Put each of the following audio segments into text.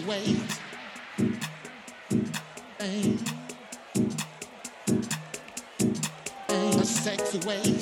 the way. Hey. Hey. A sexy way.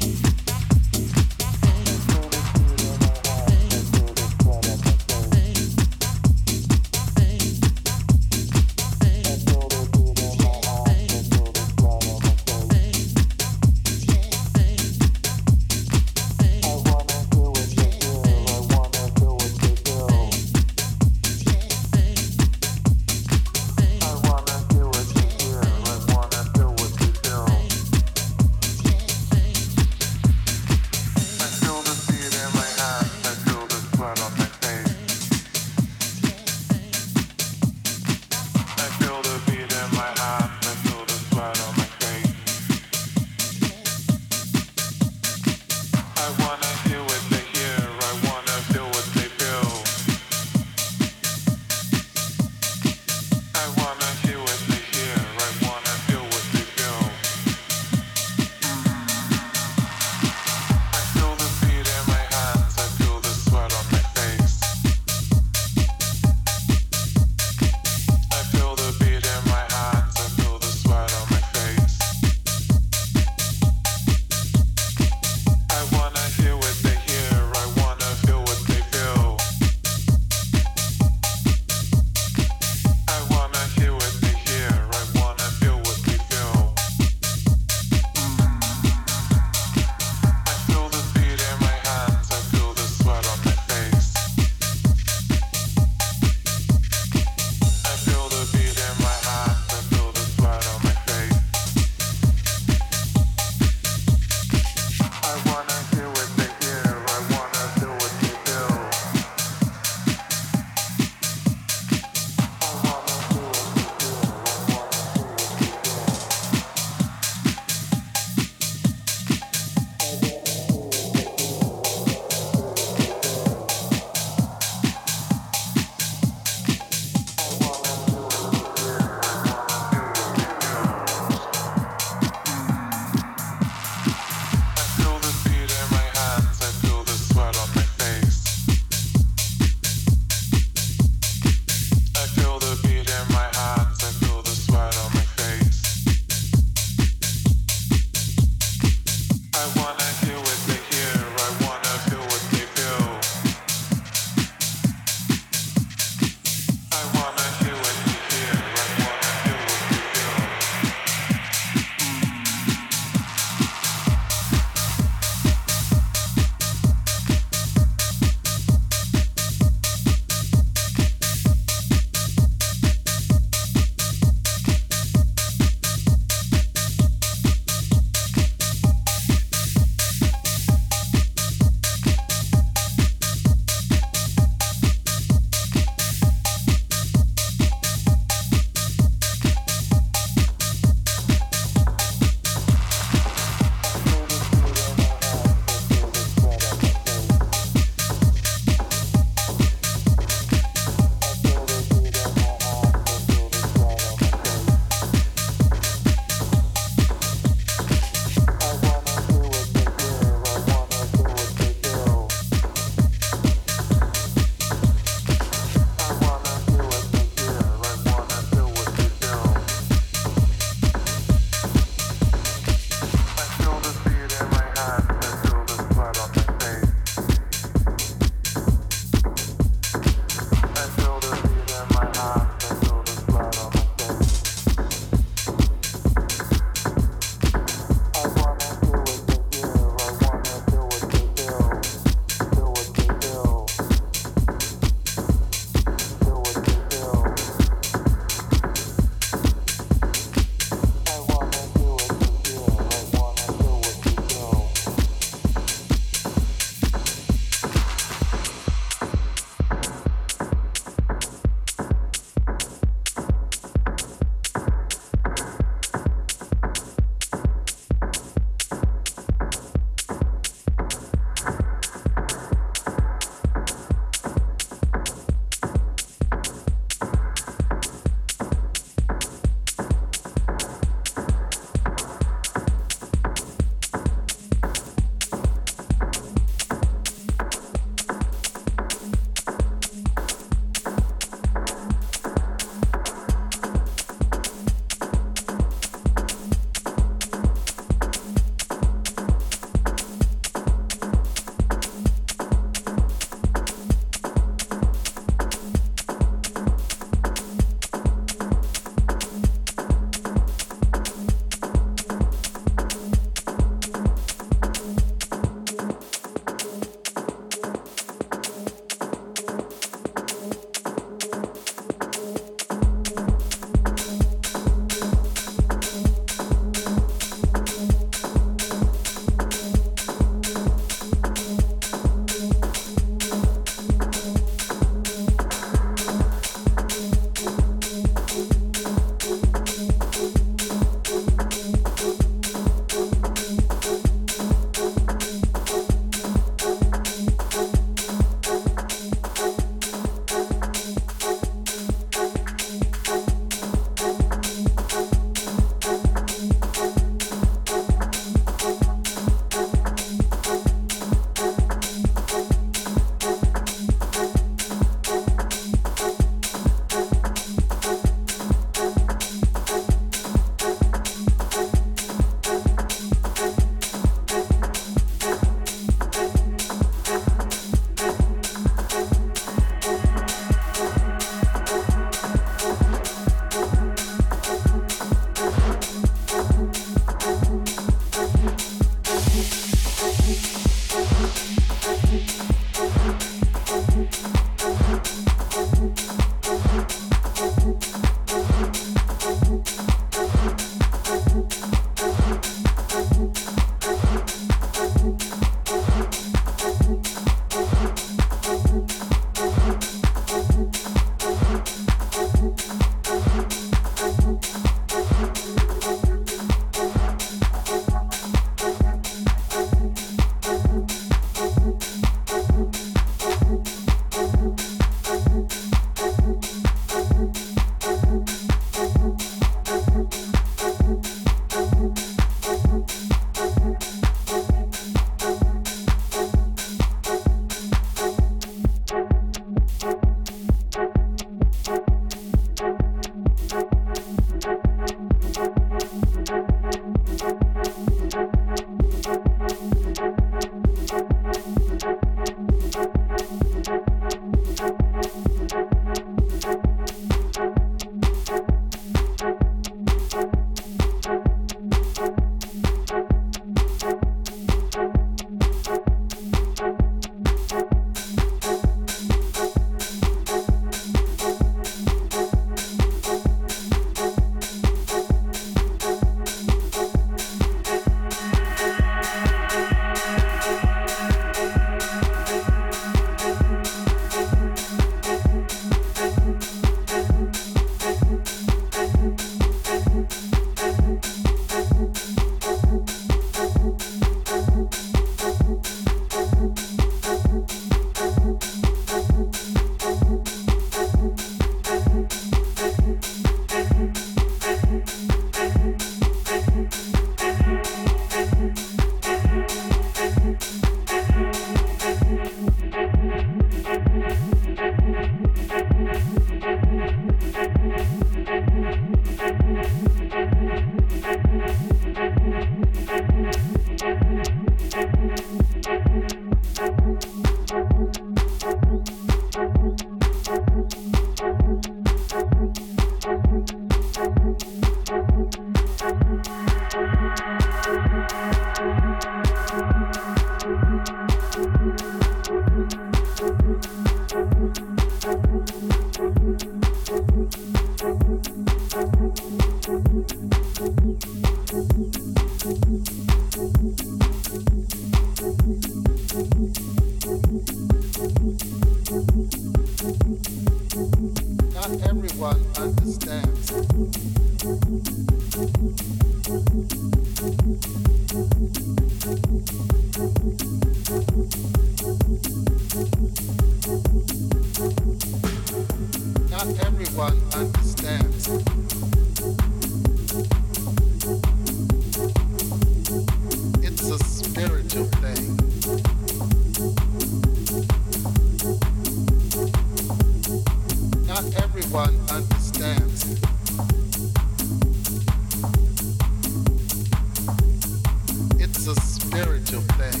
a spiritual thing,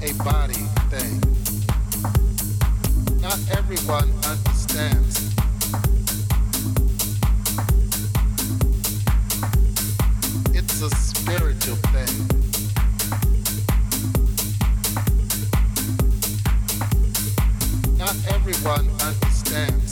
a body thing. Not everyone understands. It's a spiritual thing. Not everyone understands.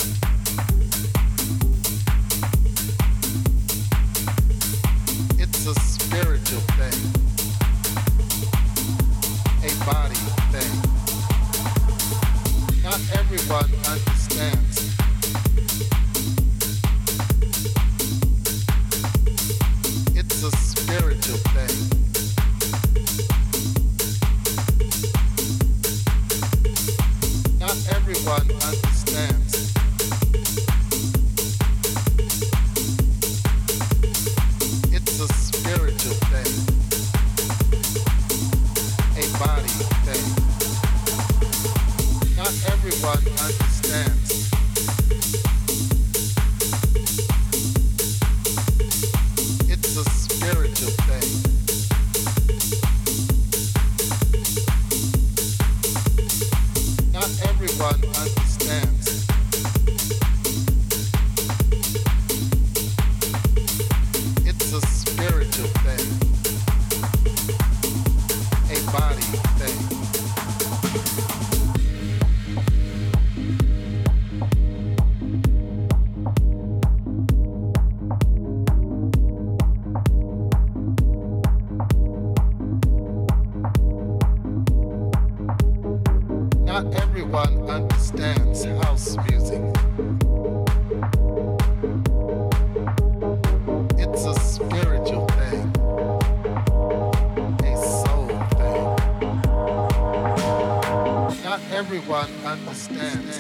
everyone understands.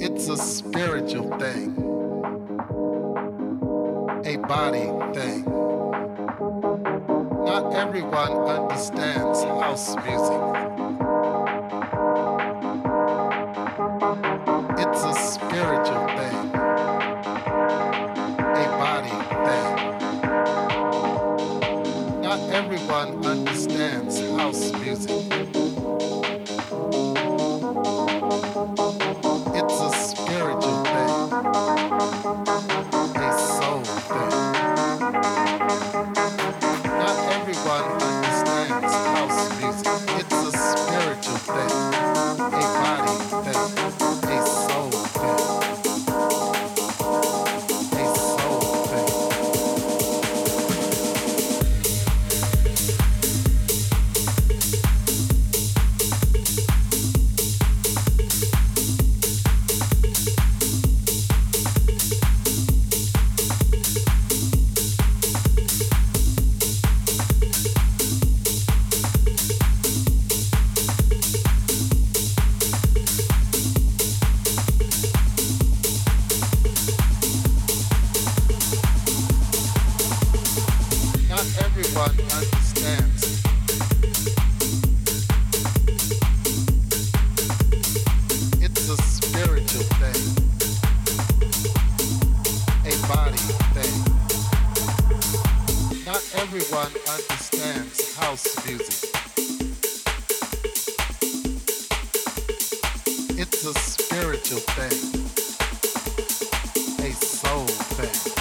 It's a spiritual thing, a body thing. Not everyone understands house music. It's a spiritual thing, a soul thing.